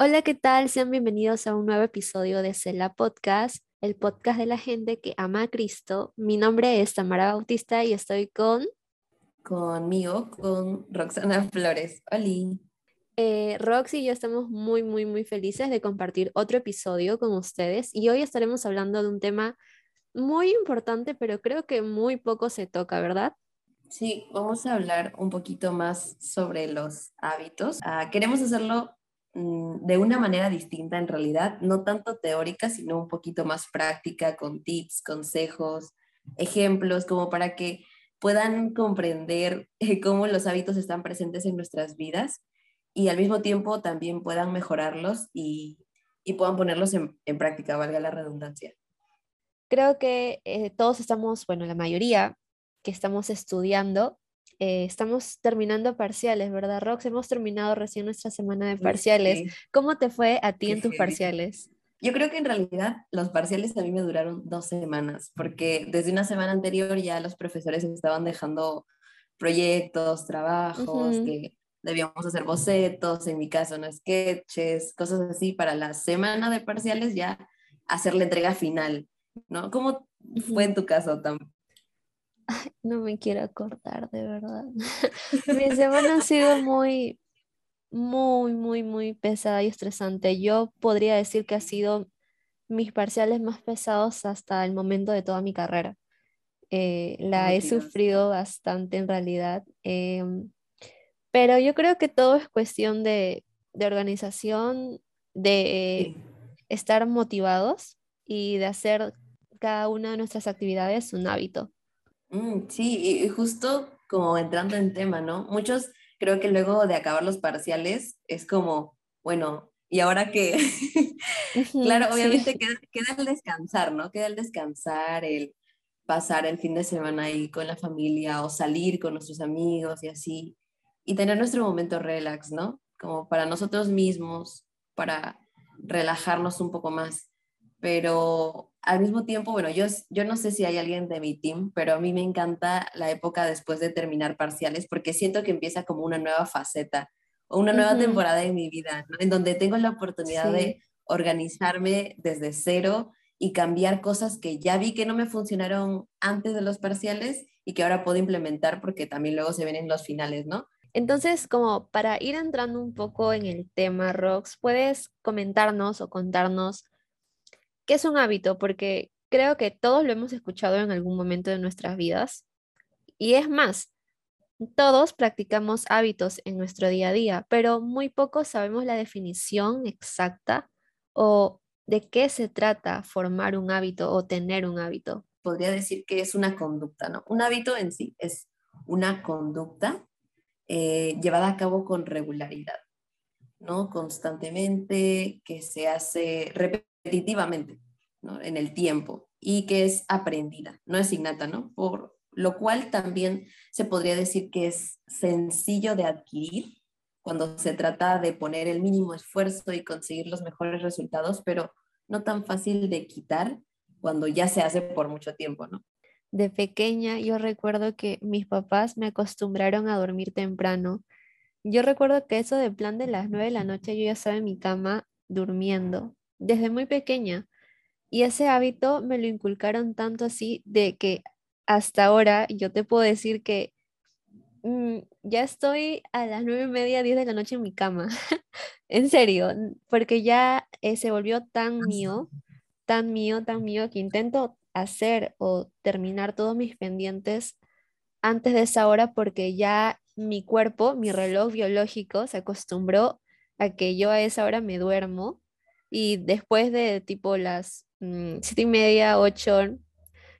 Hola, ¿qué tal? Sean bienvenidos a un nuevo episodio de Cela Podcast, el podcast de la gente que ama a Cristo. Mi nombre es Tamara Bautista y estoy con... Conmigo, con Roxana Flores. Hola. Eh, Roxy y yo estamos muy, muy, muy felices de compartir otro episodio con ustedes y hoy estaremos hablando de un tema muy importante, pero creo que muy poco se toca, ¿verdad? Sí, vamos a hablar un poquito más sobre los hábitos. Ah, queremos hacerlo de una manera distinta en realidad, no tanto teórica, sino un poquito más práctica, con tips, consejos, ejemplos, como para que puedan comprender eh, cómo los hábitos están presentes en nuestras vidas y al mismo tiempo también puedan mejorarlos y, puedan ponerlos en, práctica, valga la redundancia. Creo que eh, todos estamos, bueno, la mayoría que estamos estudiando, eh, estamos terminando parciales, ¿verdad, Rox? Hemos terminado recién nuestra semana de parciales. ¿Cómo te fue a ti en tus parciales? Yo creo que en realidad los parciales a mí me duraron dos semanas, porque desde una semana anterior ya los profesores estaban dejando proyectos, trabajos, que debíamos hacer bocetos, en mi caso, no sketches, cosas así, para la semana de parciales ya hacer la entrega final, ¿no? ¿Cómo fue en tu caso, No me quiero acordar, de verdad. Mi semana ha sido muy, muy, muy, muy pesada y estresante. Yo podría decir que ha sido mis parciales más pesados hasta el momento de toda mi carrera. Eh, la he sufrido bastante en realidad, em, pero yo creo que todo es cuestión de, de organización, de estar motivados y de hacer cada una de nuestras actividades un hábito. Mm, sí, y justo como entrando en tema, ¿no? Muchos creo que luego de acabar los parciales es como, bueno, ¿y ahora qué? claro, obviamente queda, queda, el descansar, ¿no? Queda el descansar, el pasar el fin de semana ahí con la familia o salir con nuestros amigos y así, y tener nuestro momento relax, ¿no? Como para nosotros mismos, para relajarnos un poco más. Pero al mismo tiempo, bueno, yo, yo no sé si hay alguien de mi team, pero a mí me encanta la época después de terminar parciales porque siento que empieza como una nueva faceta o una nueva temporada en mi vida, en donde tengo la oportunidad de organizarme desde cero y cambiar cosas que ya vi que no me funcionaron antes de los parciales y que ahora puedo implementar porque también luego se ven en los finales, ¿no? Entonces, como para ir entrando un poco en el tema, Rox, ¿puedes comentarnos o contarnos ¿Qué es un hábito? Porque creo que todos lo hemos escuchado en algún momento de nuestras vidas. Y es más, todos practicamos hábitos en nuestro día a día, pero muy pocos sabemos la definición exacta o de qué se trata formar un hábito o tener un hábito. Podría decir que es una conducta, ¿no? Un hábito en sí es una conducta eh, llevada a cabo con regularidad, ¿no? Constantemente, que se hace repetitivamente en el tiempo y que es aprendida, no es innata, ¿no? Por lo cual también se podría decir que es sencillo de adquirir cuando se trata de poner el mínimo esfuerzo y conseguir los mejores resultados, pero no tan fácil de quitar cuando ya se hace por mucho tiempo, ¿no? De pequeña yo recuerdo que mis papás me acostumbraron a dormir temprano. Yo recuerdo que eso de plan de las nueve de la noche yo ya estaba en mi cama durmiendo desde muy pequeña. Y ese hábito me lo inculcaron tanto así de que hasta ahora yo te puedo decir que mm, ya estoy a las nueve y media, diez de la noche en mi cama. en serio, porque ya eh, se volvió tan mío, tan mío, tan mío, que intento hacer o terminar todos mis pendientes antes de esa hora porque ya mi cuerpo, mi reloj biológico se acostumbró a que yo a esa hora me duermo y después de tipo las mm, siete y media, ocho,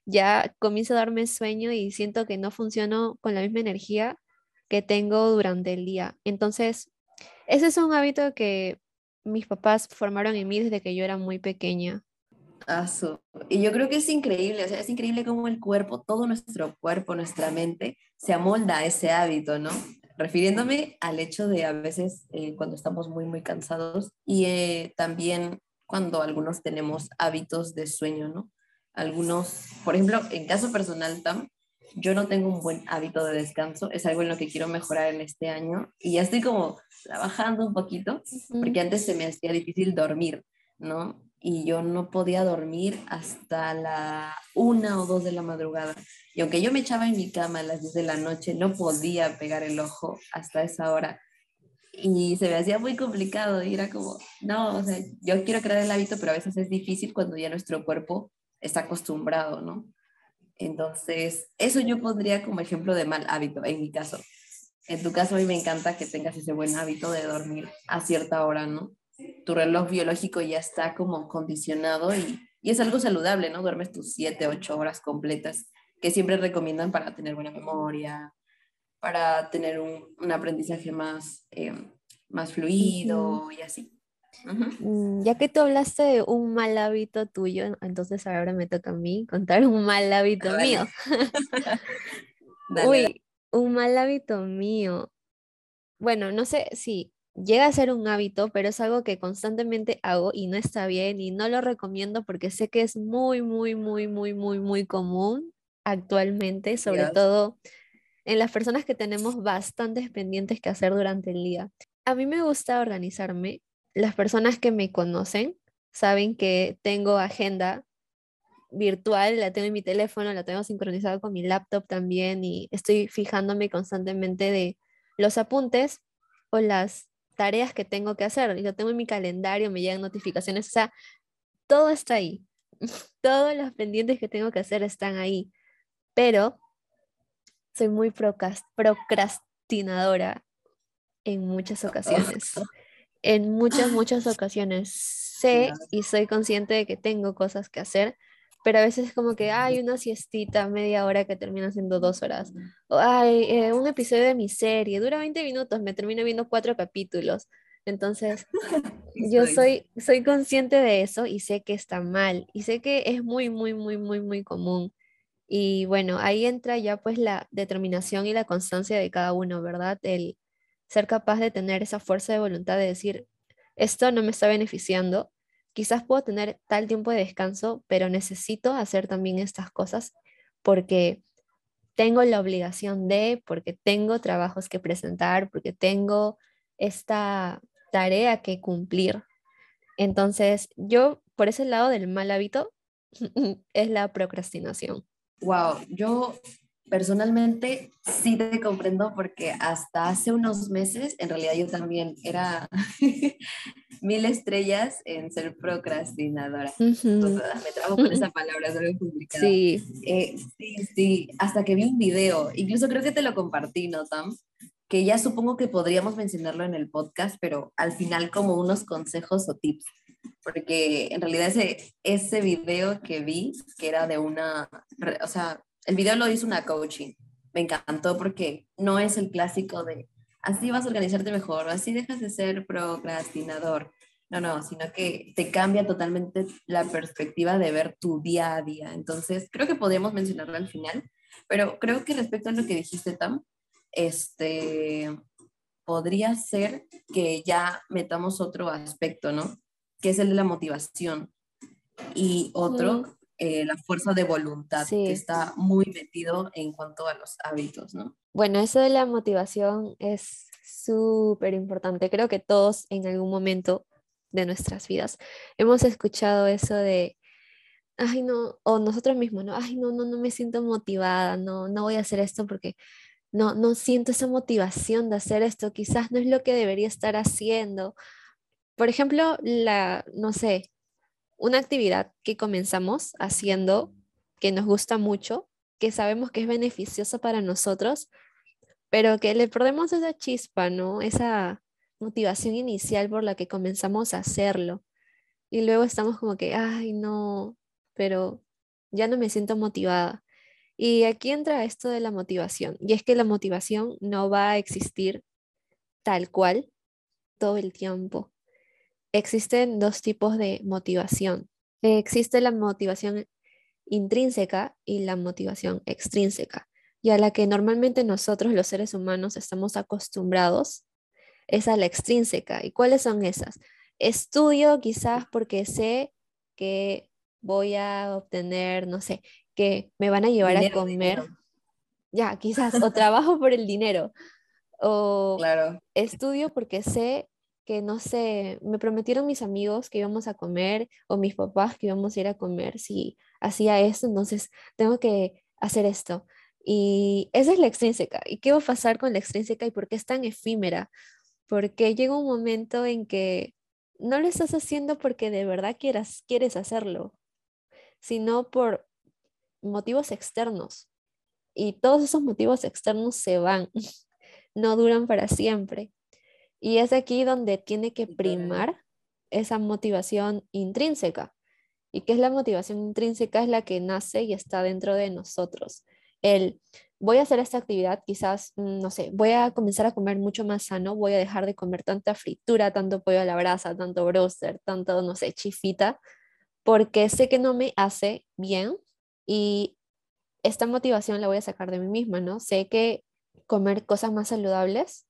ya comienzo a darme sueño y siento que no funciono con la misma energía que tengo durante el día. Entonces, ese es un hábito que mis papás formaron en mí desde que yo era muy pequeña. Y yo creo que es increíble, o sea, es increíble cómo el cuerpo, todo nuestro cuerpo, nuestra mente, se amolda a ese hábito, ¿no? Refiriéndome al hecho de a veces eh, cuando estamos muy, muy cansados y eh, también cuando algunos tenemos hábitos de sueño, ¿no? Algunos, por ejemplo, en caso personal, Tam, yo no tengo un buen hábito de descanso, es algo en lo que quiero mejorar en este año y ya estoy como trabajando un poquito, porque antes se me hacía difícil dormir, ¿no? Y yo no podía dormir hasta la una o dos de la madrugada. Y aunque yo me echaba en mi cama a las 10 de la noche, no podía pegar el ojo hasta esa hora. Y se me hacía muy complicado y era como, no, o sea, yo quiero crear el hábito, pero a veces es difícil cuando ya nuestro cuerpo está acostumbrado, ¿no? Entonces, eso yo pondría como ejemplo de mal hábito, en mi caso. En tu caso, a mí me encanta que tengas ese buen hábito de dormir a cierta hora, ¿no? Tu reloj biológico ya está como condicionado y, y es algo saludable, ¿no? Duermes tus 7, 8 horas completas, que siempre recomiendan para tener buena memoria, para tener un, un aprendizaje más, eh, más fluido y así. Mm, ya que tú hablaste de un mal hábito tuyo, entonces ahora me toca a mí contar un mal hábito mío. Uy, un mal hábito mío. Bueno, no sé si llega a ser un hábito, pero es algo que constantemente hago y no está bien y no lo recomiendo porque sé que es muy, muy, muy, muy, muy, muy común actualmente, sobre todo en las personas que tenemos bastantes pendientes que hacer durante el día. A mí me gusta organizarme las personas que me conocen saben que tengo agenda virtual, la tengo en mi teléfono, la tengo sincronizada con mi laptop también y estoy fijándome constantemente de los apuntes o las tareas que tengo que hacer. Y lo tengo en mi calendario, me llegan notificaciones, o sea, todo está ahí. Todos los pendientes que tengo que hacer están ahí. Pero soy muy procrastinadora en muchas ocasiones en muchas, muchas ocasiones. Sé y soy consciente de que tengo cosas que hacer, pero a veces es como que hay una siestita media hora que termina siendo dos horas. O hay eh, un episodio de mi serie, dura 20 minutos, me termino viendo cuatro capítulos. Entonces, yo soy, soy consciente de eso y sé que está mal y sé que es muy, muy, muy, muy, muy común. Y bueno, ahí entra ya pues la determinación y la constancia de cada uno, ¿verdad? El, ser capaz de tener esa fuerza de voluntad de decir, esto no me está beneficiando, quizás puedo tener tal tiempo de descanso, pero necesito hacer también estas cosas porque tengo la obligación de, porque tengo trabajos que presentar, porque tengo esta tarea que cumplir. Entonces, yo por ese lado del mal hábito es la procrastinación. Wow, yo Personalmente sí te comprendo porque hasta hace unos meses, en realidad yo también era mil estrellas en ser procrastinadora. me trago con esa palabra, es algo complicado. Sí. Eh, sí, sí, hasta que vi un video, incluso creo que te lo compartí, ¿no, Tam? Que ya supongo que podríamos mencionarlo en el podcast, pero al final como unos consejos o tips porque en realidad ese, ese video que vi, que era de una, o sea, el video lo hizo una coaching. Me encantó porque no es el clásico de así vas a organizarte mejor, así dejas de ser procrastinador. No, no, sino que te cambia totalmente la perspectiva de ver tu día a día. Entonces, creo que podríamos mencionarlo al final, pero creo que respecto a lo que dijiste, Tam, este, podría ser que ya metamos otro aspecto, ¿no? Que es el de la motivación. Y otro, eh, la fuerza de voluntad que está muy metido en cuanto a los hábitos, ¿no? Bueno, eso de la motivación es súper importante. Creo que todos en algún momento de nuestras vidas hemos escuchado eso de, ay no, o nosotros mismos, no, ay no, no, no me siento motivada, no, no voy a hacer esto porque no, no siento esa motivación de hacer esto, quizás no es lo que debería estar haciendo. Por ejemplo, la, no sé, una actividad que comenzamos haciendo, que nos gusta mucho, que sabemos que es beneficiosa para nosotros, pero que le perdemos esa chispa, ¿no? Esa motivación inicial por la que comenzamos a hacerlo. Y luego estamos como que, ay, no, pero ya no me siento motivada. Y aquí entra esto de la motivación. Y es que la motivación no va a existir tal cual todo el tiempo existen dos tipos de motivación. Existe la motivación intrínseca y la motivación extrínseca, y a la que normalmente nosotros los seres humanos estamos acostumbrados es a la extrínseca. ¿Y cuáles son esas? Estudio quizás porque sé que voy a obtener, no sé, que me van a llevar a comer. ya, quizás, o trabajo por el dinero, o claro. estudio porque sé que, no sé, me prometieron mis amigos que íbamos a comer, o mis papás que íbamos a ir a comer, si hacía esto, entonces tengo que hacer esto. Y esa es la extrínseca. ¿Y qué va a pasar con la extrínseca y por qué es tan efímera? Porque llega un momento en que no lo estás haciendo porque de verdad quieras, quieres hacerlo, sino por motivos externos. Y todos esos motivos externos se van, no duran para siempre. Y es aquí donde tiene que primar esa motivación intrínseca. ¿Y qué es la motivación intrínseca? Es la que nace y está dentro de nosotros el voy a hacer esta actividad, quizás, mm, no sé, voy a comenzar a comer mucho más sano, voy a dejar de comer tanta fritura, tanto pollo a la brasa, tanto broster, tanto, no sé, chifita, porque sé que no me hace bien y esta motivación la voy a sacar de mí misma, ¿no? Sé que comer cosas más saludables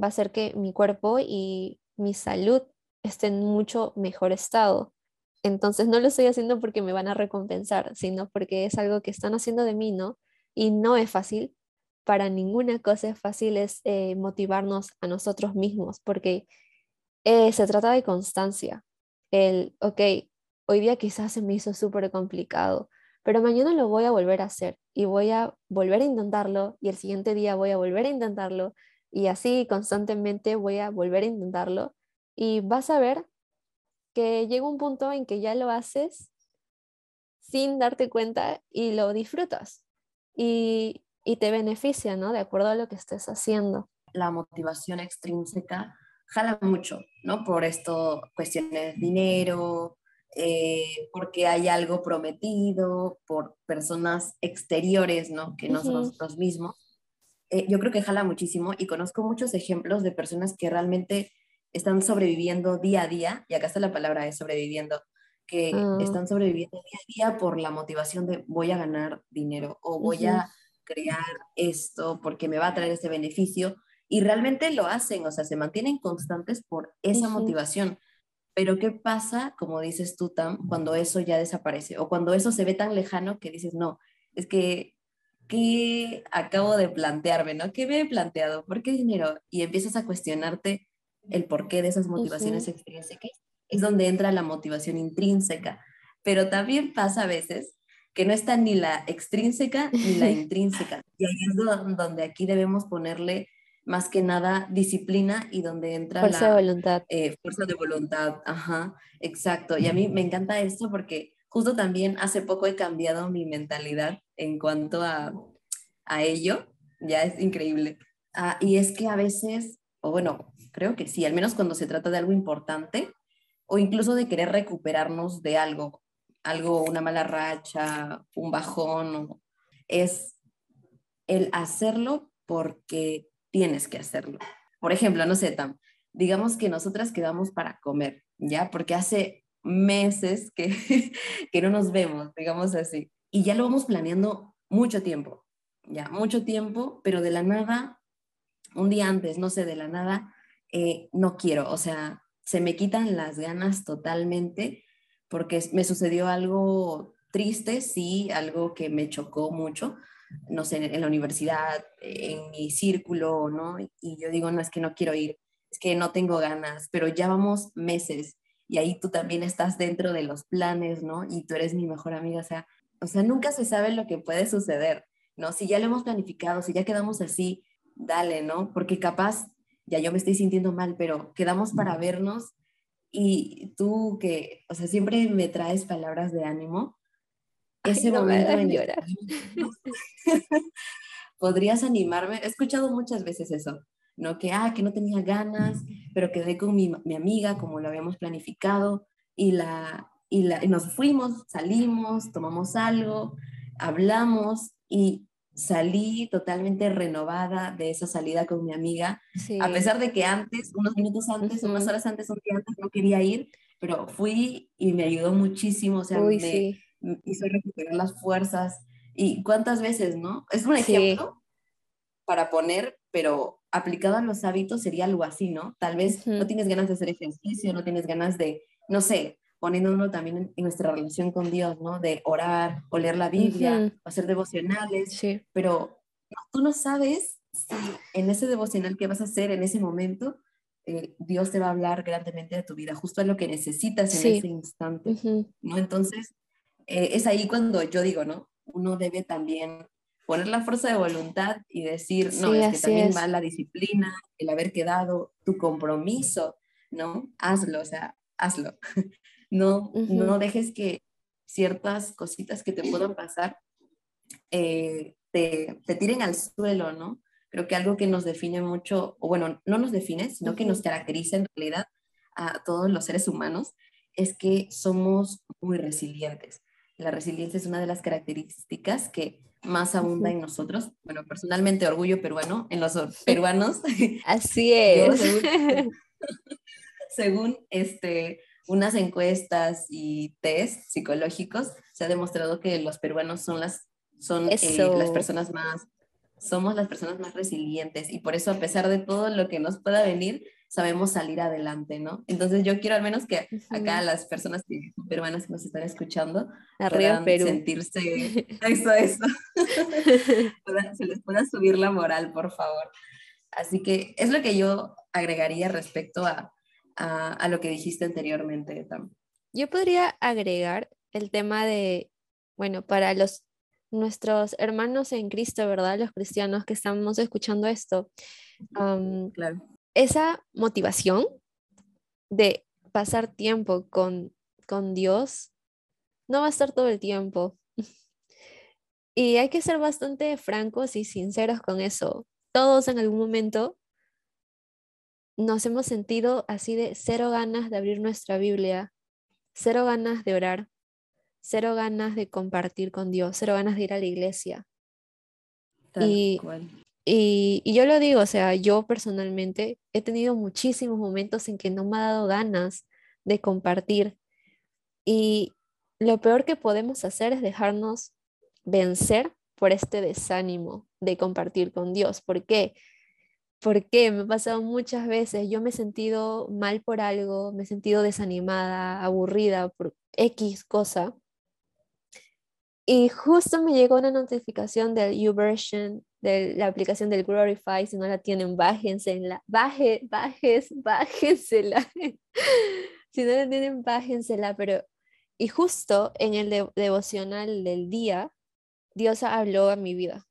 va a hacer que mi cuerpo y mi salud estén en mucho mejor estado. Entonces no lo estoy haciendo porque me van a recompensar, sino porque es algo que están haciendo de mí, ¿no? y no es fácil. Para ninguna cosa es fácil eh, motivarnos a nosotros mismos, porque eh, se trata de constancia. El, ok, hoy día quizás se me hizo súper complicado, pero mañana lo voy a volver a hacer y voy a volver a intentarlo y el siguiente día voy a volver a intentarlo y así constantemente voy a volver a intentarlo y vas a ver que llega un punto en que ya lo haces sin darte cuenta y lo disfrutas y, te beneficia, ¿no? De acuerdo a lo que estés haciendo. La motivación extrínseca jala mucho, ¿no? Por esto, cuestiones de dinero, eh, porque hay algo prometido, por personas exteriores, ¿no? Que no son nosotros mismos. Eh, yo creo que jala muchísimo y conozco muchos ejemplos de personas que realmente están sobreviviendo día a día, y acá está la palabra de sobreviviendo, que ah. están sobreviviendo día a día por la motivación de voy a ganar dinero o voy a crear esto porque me va a traer ese beneficio y realmente lo hacen, o sea, se mantienen constantes por esa motivación. Pero ¿qué pasa, como dices tú, Tam, cuando eso ya desaparece o cuando eso se ve tan lejano que dices, no, es que, ¿qué acabo de plantearme, no? ¿Qué me he planteado? ¿Por qué dinero? Y empiezas a cuestionarte el porqué de esas motivaciones extrínsecas es donde entra la motivación intrínseca. Pero también pasa a veces que no está ni la extrínseca ni la intrínseca. Y ahí es donde aquí debemos ponerle más que nada disciplina y donde entra fuerza la, de voluntad. Eh, fuerza de voluntad. Ajá, exacto. Y a mí me encanta esto porque justo también hace poco he cambiado mi mentalidad en cuanto a, a ello. Ya es increíble. Ah, y es que a veces, o bueno, creo que sí, al menos cuando se trata de algo importante, o incluso de querer recuperarnos de algo, algo, una mala racha, un bajón, es el hacerlo porque tienes que hacerlo. Por ejemplo, no sé, Tam, digamos que nosotras quedamos para comer, ¿ya? Porque hace meses que, que no nos vemos, digamos así, y ya lo vamos planeando mucho tiempo, ya, mucho tiempo, pero de la nada, un día antes, no sé, de la nada, eh, no quiero, o sea, se me quitan las ganas totalmente porque me sucedió algo triste, sí, algo que me chocó mucho, no sé, en la universidad, en mi círculo, ¿no? Y yo digo, no, es que no quiero ir, es que no tengo ganas, pero ya vamos meses y ahí tú también estás dentro de los planes, ¿no? Y tú eres mi mejor amiga, o sea, o sea, nunca se sabe lo que puede suceder, ¿no? Si ya lo hemos planificado, si ya quedamos así, dale, ¿no? Porque capaz ya yo me estoy sintiendo mal, pero quedamos para vernos y tú que, o sea, siempre me traes palabras de ánimo, ese momento de llorar. podrías animarme. He escuchado muchas veces eso, ¿no? Que, ah, que no tenía ganas, pero quedé con mi, mi amiga como lo habíamos planificado y, la, y, la, y nos fuimos, salimos, tomamos algo, hablamos y salí totalmente renovada de esa salida con mi amiga, a pesar de que antes, unos minutos antes, unas horas antes, un día antes no quería ir, pero fui y me ayudó muchísimo, o sea, me, hizo recuperar las fuerzas. ¿Y cuántas veces, no? Es un ejemplo para poner, pero aplicado a los hábitos sería algo así, ¿no? Tal vez no tienes ganas de hacer ejercicio, no tienes ganas de, no sé, poniéndolo también en, nuestra relación con Dios, ¿no? De orar o leer la Biblia o hacer devocionales, pero tú no sabes si en ese devocional que vas a hacer en ese momento, eh, Dios te va a hablar grandemente de tu vida, justo a lo que necesitas en ese instante, ¿no? Entonces, eh, es ahí cuando yo digo, ¿no? Uno debe también poner la fuerza de voluntad y decir, no, es que también va la disciplina, el haber quedado, tu compromiso, ¿no? Hazlo, o sea, hazlo. no, no dejes que ciertas cositas que te puedan pasar eh, te, te, tiren al suelo, ¿no? Creo que algo que nos define mucho, o bueno, no nos define, sino que nos caracteriza en realidad a todos los seres humanos, es que somos muy resilientes. La resiliencia es una de las características que más abunda en nosotros. Bueno, personalmente orgullo peruano, en los peruanos. Así es. según, este, unas encuestas y test psicológicos, se ha demostrado que los peruanos son las, son, eh, las personas más somos las personas más resilientes y por eso a pesar de todo lo que nos pueda venir, sabemos salir adelante, ¿no? Entonces yo quiero al menos que acá las personas que, peruanas que nos están escuchando Arriba Perú. sentirse eso, eso. se les pueda subir la moral, por favor. Así que es lo que yo agregaría respecto a, a, a lo que dijiste anteriormente, Tam. Yo podría agregar el tema de, bueno, para los nuestros hermanos en Cristo, ¿verdad? Los cristianos que estamos escuchando esto. claro. Esa motivación de pasar tiempo con, con Dios no va a estar todo el tiempo. Y hay que ser bastante francos y sinceros con eso. Todos en algún momento nos hemos sentido así de cero ganas de abrir nuestra Biblia, cero ganas de orar, cero ganas de compartir con Dios, cero ganas de ir a la iglesia. Y, y, yo lo digo, o sea, yo personalmente he tenido muchísimos momentos en que no me ha dado ganas de compartir. Y lo peor que podemos hacer es dejarnos vencer por este desánimo de compartir con Dios. ¿Por qué? Porque me ha pasado muchas veces, yo me he sentido mal por algo, me he sentido desanimada, aburrida por X cosa, y justo me llegó una notificación del YouVersion, de la aplicación del Glorify, si no la tienen, bájensela, baje, bajes, bájensela. si no la tienen, bájensela, pero... Y justo en el devocional del día, Dios habló a mi vida,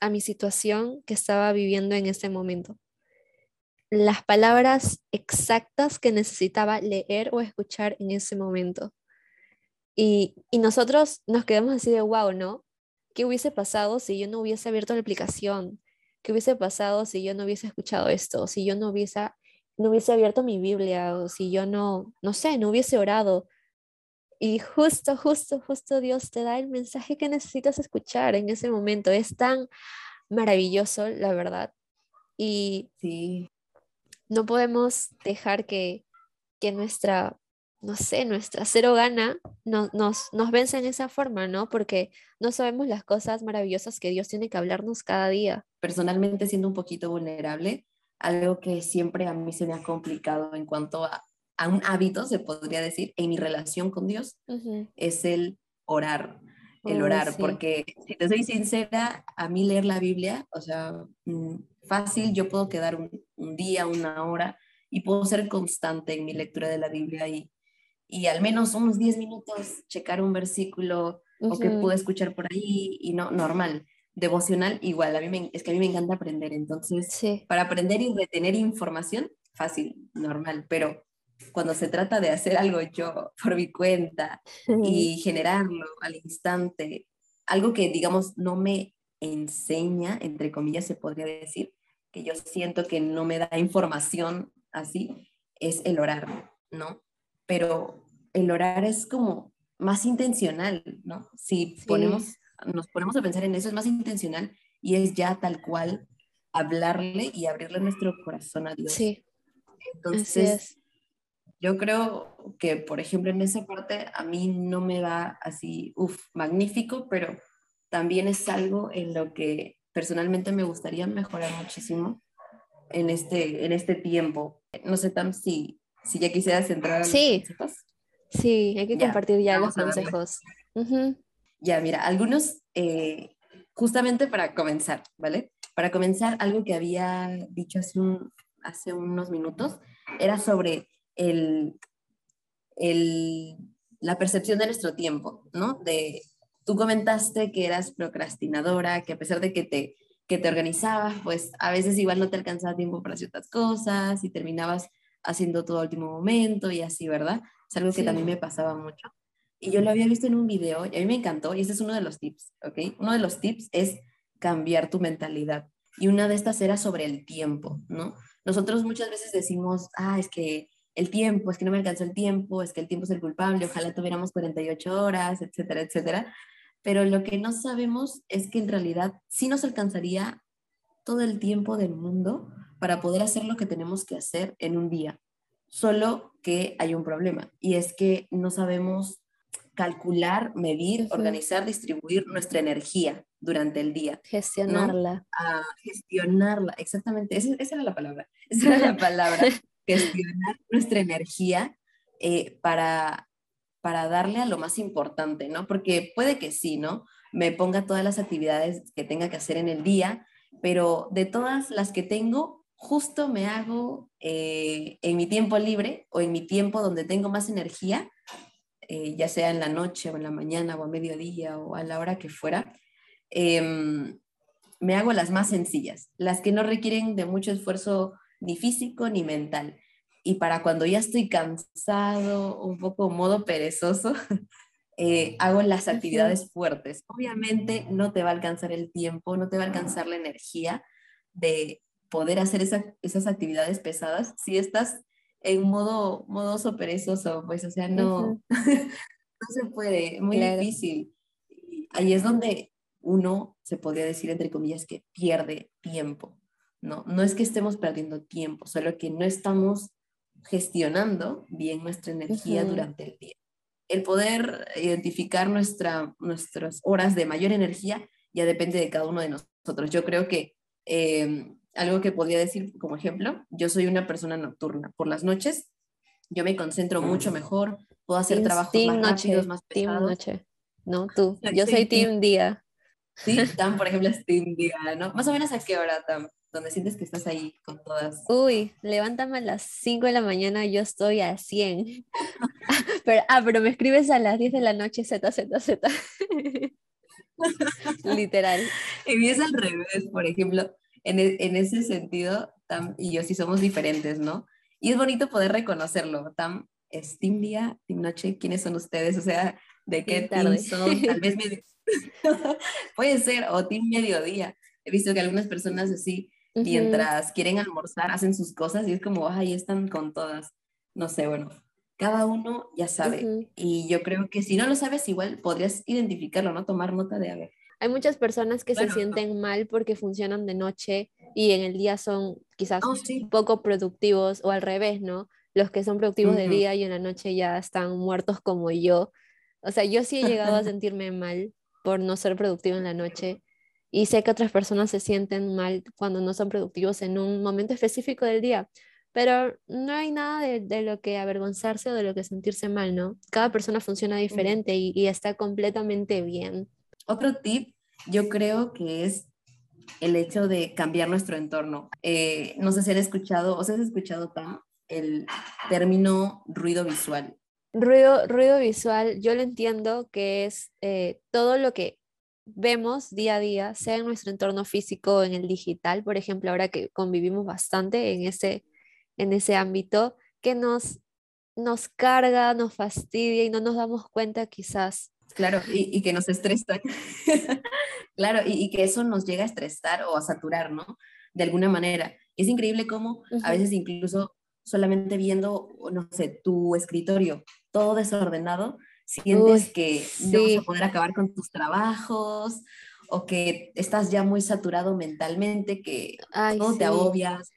a mi situación que estaba viviendo en ese momento. Las palabras exactas que necesitaba leer o escuchar en ese momento. Y, nosotros nos quedamos así de wow, ¿no? ¿Qué hubiese pasado si yo no hubiese abierto la aplicación? ¿Qué hubiese pasado si yo no hubiese escuchado esto? Si yo no hubiese, no hubiese abierto mi Biblia o si yo no, no sé, no hubiese orado. Y justo, justo, justo Dios te da el mensaje que necesitas escuchar en ese momento. Es tan maravilloso, la verdad. Y sí. no podemos dejar que, que nuestra no sé, nuestra cero gana no, nos, nos vence en esa forma, ¿no? Porque no sabemos las cosas maravillosas que Dios tiene que hablarnos cada día. Personalmente, siendo un poquito vulnerable, algo que siempre a mí se me ha complicado en cuanto a, a un hábito, se podría decir, en mi relación con Dios, es el orar. El orar, porque si te soy sincera, a mí leer la Biblia, o sea, mm, fácil, yo puedo quedar un, un día, una hora, y puedo ser constante en mi lectura de la Biblia y y al menos unos 10 minutos checar un versículo o que pude escuchar por ahí y no, normal. Devocional igual, a mí me, es que a mí me encanta aprender, entonces para aprender y retener información, fácil, normal, pero cuando se trata de hacer algo yo por mi cuenta y generarlo al instante, algo que digamos no me enseña, entre comillas se podría decir, que yo siento que no me da información así, es el orar, ¿no? pero el orar es como más intencional, ¿no? Si ponemos, nos ponemos a pensar en eso, es más intencional y es ya tal cual hablarle y abrirle nuestro corazón a Dios. Sí. Entonces, yo creo que, por ejemplo, en esa parte a mí no me va así, uff, magnífico, pero también es algo en lo que personalmente me gustaría mejorar muchísimo en este, en este tiempo. No sé, Tam, si si ya quisieras entrar sí. Sí, hay que compartir ya los consejos. Ya, mira, algunos eh, justamente para comenzar, ¿vale? Para comenzar, algo que había dicho hace, un, hace unos minutos era sobre el, el, la percepción de nuestro tiempo, ¿no? De, tú comentaste que eras procrastinadora, que a pesar de que te, que te organizabas, pues a veces igual no te alcanzaba tiempo para ciertas cosas y terminabas haciendo todo a último momento y así, ¿verdad? Es algo que también me pasaba mucho. Y yo lo había visto en un video y a mí me encantó y ese es uno de los tips, ¿ok? Uno de los tips es cambiar tu mentalidad. Y una de estas era sobre el tiempo, ¿no? Nosotros muchas veces decimos, ah, es que el tiempo, es que no me alcanzó el tiempo, es que el tiempo es el culpable, ojalá tuviéramos 48 horas, etcétera, etcétera. Pero lo que no sabemos es que en realidad sí nos alcanzaría todo el tiempo del mundo para poder hacer lo que tenemos que hacer en un día. Solo que hay un problema y es que no sabemos calcular, medir, organizar, distribuir nuestra energía durante el día. Gestionarla. gestionarla, exactamente. Esa, era la palabra. Esa era la palabra. gestionar nuestra energía eh, para, para darle a lo más importante, ¿no? Porque puede que sí, ¿no? Me ponga todas las actividades que tenga que hacer en el día, pero de todas las que tengo, justo me hago eh, en mi tiempo libre o en mi tiempo donde tengo más energía, eh, ya sea en la noche o en la mañana o a mediodía o a la hora que fuera, em, me hago las más sencillas, las que no requieren de mucho esfuerzo ni físico ni mental. Y para cuando ya estoy cansado, un poco modo perezoso, eh, hago las actividades fuertes. Obviamente no te va a alcanzar el tiempo, no te va a alcanzar la energía de poder hacer esas actividades pesadas si estás en modo modoso perezoso, pues, o sea, no, no se puede, muy difícil. ahí es donde uno se podría decir, entre comillas, que pierde tiempo, ¿no? No es que estemos perdiendo tiempo, solo que no estamos gestionando bien nuestra energía durante el día. El poder identificar nuestra, nuestras horas de mayor energía ya depende de cada uno de nosotros. Yo creo que eh, algo que podría decir como ejemplo, yo soy una persona nocturna. Por las noches yo me concentro mucho mejor, puedo hacer trabajos más noche, rápidos, más pesados. noche. No, tú. Yo soy team día. Sí, Tam, por ejemplo, es team día, ¿no? Más o menos a qué hora, Tam, donde sientes que estás ahí con todas. Uy, levántame a las 5 de la mañana, yo estoy a 100. pero, ah, pero me escribes a las 10 de la noche, Z, Z, Z. Literal. Y mí es al revés, por ejemplo. E, en, ese sentido, Tam y yo sí somos diferentes, ¿no? Y es bonito poder reconocerlo. Tam es Team Día, Team Noche, ¿quiénes son ustedes? O sea, ¿de qué tarde son? Tal vez puede ser, o Team Mediodía. He visto que algunas personas así, mientras quieren almorzar, hacen sus cosas y es como, ahí están con todas. No sé, bueno, cada uno ya sabe. Y yo creo que si no lo sabes, igual podrías identificarlo, ¿no? Tomar nota de, a ver, hay muchas personas que se sienten mal porque funcionan de noche y en el día son quizás oh, poco productivos o al revés, ¿no? Los que son productivos de día y en la noche ya están muertos como yo. O sea, yo sí he llegado a sentirme mal por no ser productivo en la noche y sé que otras personas se sienten mal cuando no son productivos en un momento específico del día. Pero no hay nada de, lo que avergonzarse o de lo que sentirse mal, ¿no? Cada persona funciona diferente y está completamente bien. Otro tip, yo creo que es el hecho de cambiar nuestro entorno. Eh, no sé si han escuchado, o si has escuchado, Tam, el término ruido visual. Ruido, ruido visual, yo lo entiendo que es eh, todo lo que vemos día a día, sea en nuestro entorno físico o en el digital, por ejemplo, ahora que convivimos bastante en ese, en ese ámbito, que nos, nos carga, nos fastidia y no nos damos cuenta quizás Claro, y, que nos estresa. claro, y, que eso nos llega a estresar o a saturar, ¿no? De alguna manera. Es increíble cómo a veces incluso solamente viendo, no sé, tu escritorio todo desordenado, sientes que no vas a poder acabar con tus trabajos o que estás ya muy saturado mentalmente, que todo te agobias.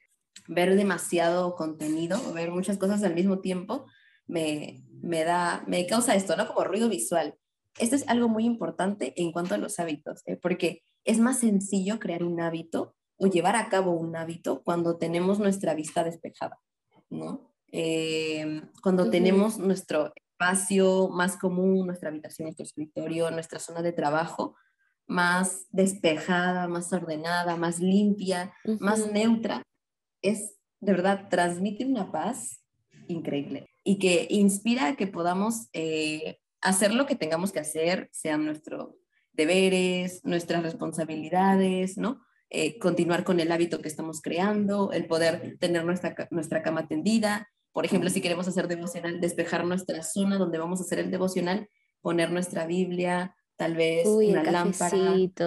Ver demasiado contenido, ver muchas cosas al mismo tiempo, me, me da, me causa esto, ¿no? Como ruido visual esto es algo muy importante en cuanto a los hábitos, ¿eh? porque es más sencillo crear un hábito o llevar a cabo un hábito cuando tenemos nuestra vista despejada, ¿no? Eh, cuando tenemos nuestro espacio más común, nuestra habitación, nuestro escritorio, nuestra zona de trabajo, más despejada, más ordenada, más limpia, más neutra, es de verdad, transmite una paz increíble y que inspira a que podamos eh, hacer lo que tengamos que hacer, sean nuestros deberes, nuestras responsabilidades, ¿no? Eh, continuar con el hábito que estamos creando, el poder tener nuestra, nuestra cama tendida. Por ejemplo, si queremos hacer devocional, despejar nuestra zona donde vamos a hacer el devocional, poner nuestra Biblia, tal vez una lámpara,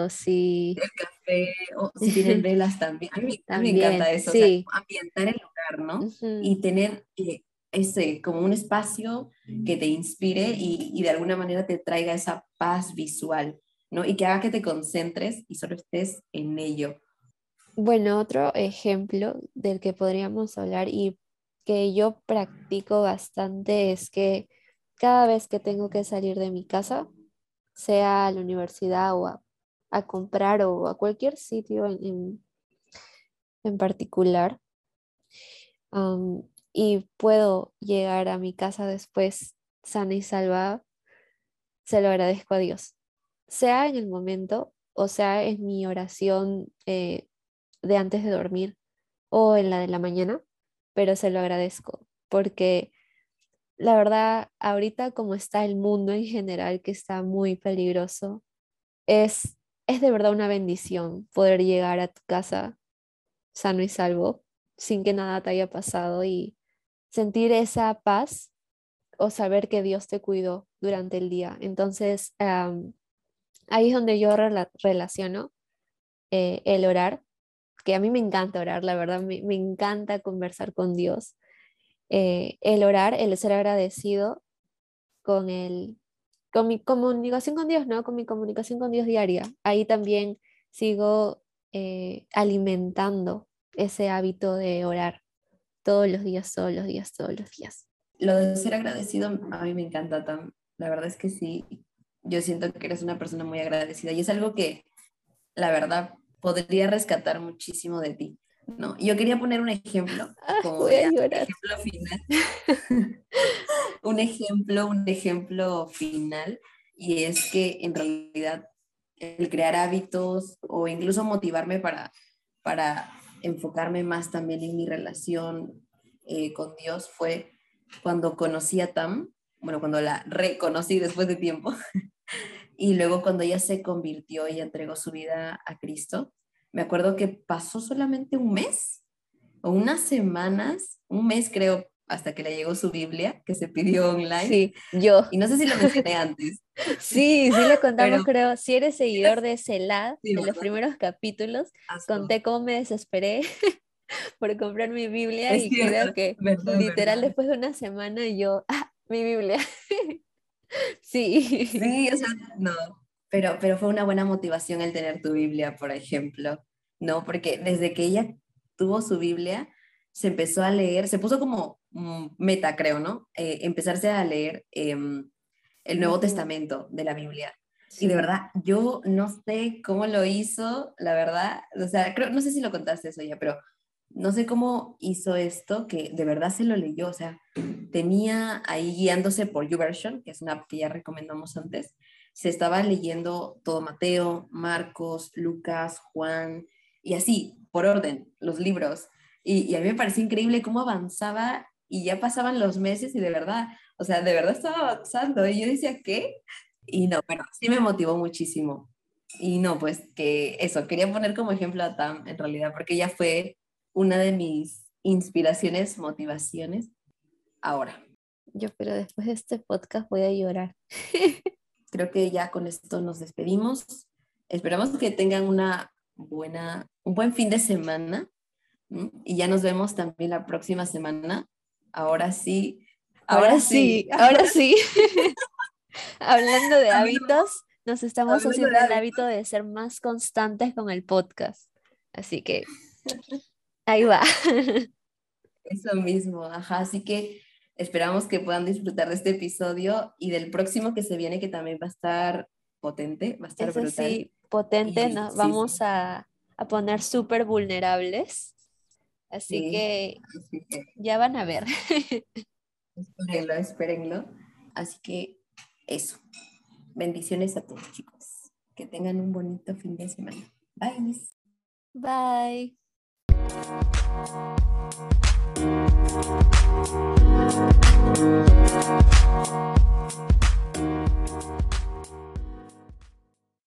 sí. el café, o si tienen velas también. A mí, me encanta eso, ambientar el lugar, ¿no? Y tener eh, ese, como un espacio que te inspire y, y, de alguna manera te traiga esa paz visual, ¿no? Y que haga que te concentres y solo estés en ello. Bueno, otro ejemplo del que podríamos hablar y que yo practico bastante es que cada vez que tengo que salir de mi casa, sea a la universidad o a, comprar o a cualquier sitio en, en, particular, y puedo llegar a mi casa después sana y salva, se lo agradezco a Dios. Sea en el momento o sea en mi oración eh, de antes de dormir o en la de la mañana, pero se lo agradezco porque la verdad, ahorita como está el mundo en general, que está muy peligroso, es, es de verdad una bendición poder llegar a tu casa sano y salvo, sin que nada te haya pasado y sentir esa paz o saber que Dios te cuidó durante el día. Entonces, ahí es donde yo relaciono eh, el orar, que a mí me encanta orar, la verdad, me, encanta conversar con Dios. Eh, el orar, el ser agradecido con, el, con mi comunicación con Dios, ¿no? Con mi comunicación con Dios diaria. Ahí también sigo eh, alimentando ese hábito de orar todos los días, todos los días, todos los días. Lo de ser agradecido a mí me encanta, Tam. La verdad es que sí, yo siento que eres una persona muy agradecida y es algo que, la verdad, podría rescatar muchísimo de ti. No, yo quería poner un ejemplo, ah, como ejemplo final. un ejemplo, un ejemplo final, y es que en realidad el crear hábitos o incluso motivarme para, para enfocarme más también en mi relación eh, con Dios fue cuando conocí a Tam, bueno, cuando la reconocí después de tiempo, y luego cuando ella se convirtió y entregó su vida a Cristo, me acuerdo que pasó solamente un mes o unas semanas, un mes creo, hasta que le llegó su Biblia, que se pidió online. Sí, yo. Y no sé si lo mencioné antes. Sí, sí le contamos, creo. Si eres seguidor de Celad, de los primeros capítulos, conté cómo me desesperé por comprar mi Biblia y creo que literal después de una semana yo, ah, mi Biblia. sí. Sí, o sea, no. Pero, pero fue una buena motivación el tener tu Biblia, por ejemplo. ¿no? Porque desde que ella tuvo su Biblia, se empezó a leer, se puso como meta, creo, ¿no? Eh, empezarse a leer em, el Nuevo Testamento de la Biblia. Y de verdad, yo no sé cómo lo hizo, la verdad, o sea, creo, no sé si lo contaste eso ya, pero no sé cómo hizo esto, que de verdad se lo leyó, o sea, tenía ahí guiándose por YouVersion, que es una app que ya recomendamos antes, se estaba leyendo todo Mateo, Marcos, Lucas, Juan, y así, por orden, los libros. Y, a mí me parecía increíble cómo avanzaba y ya pasaban los meses y de verdad, o sea, de verdad estaba avanzando. Y yo decía, ¿qué? Y no, bueno, sí me motivó muchísimo. Y no, pues que eso, quería poner como ejemplo a Tam en realidad, porque ella fue una de mis inspiraciones, motivaciones ahora. Yo, pero después de este podcast voy a llorar. Creo que ya con esto nos despedimos. Esperamos que tengan una buena, un buen fin de semana y ya nos vemos también la próxima semana. Ahora sí. Ahora, sí, ahora sí. Hablando de hábitos, nos estamos haciendo el hábito de ser más constantes con el podcast. Así que ahí va. Eso mismo, ajá. Así que esperamos que puedan disfrutar de este episodio y del próximo que se viene, que también va a estar potente, va a estar brutal. Sí, potente, nos vamos A, poner súper vulnerables. Así, que ya van a ver. Espérenlo, espérenlo. Así que eso. Bendiciones a todos, chicos. Que tengan un bonito fin de semana. Bye. Bye. Thank you.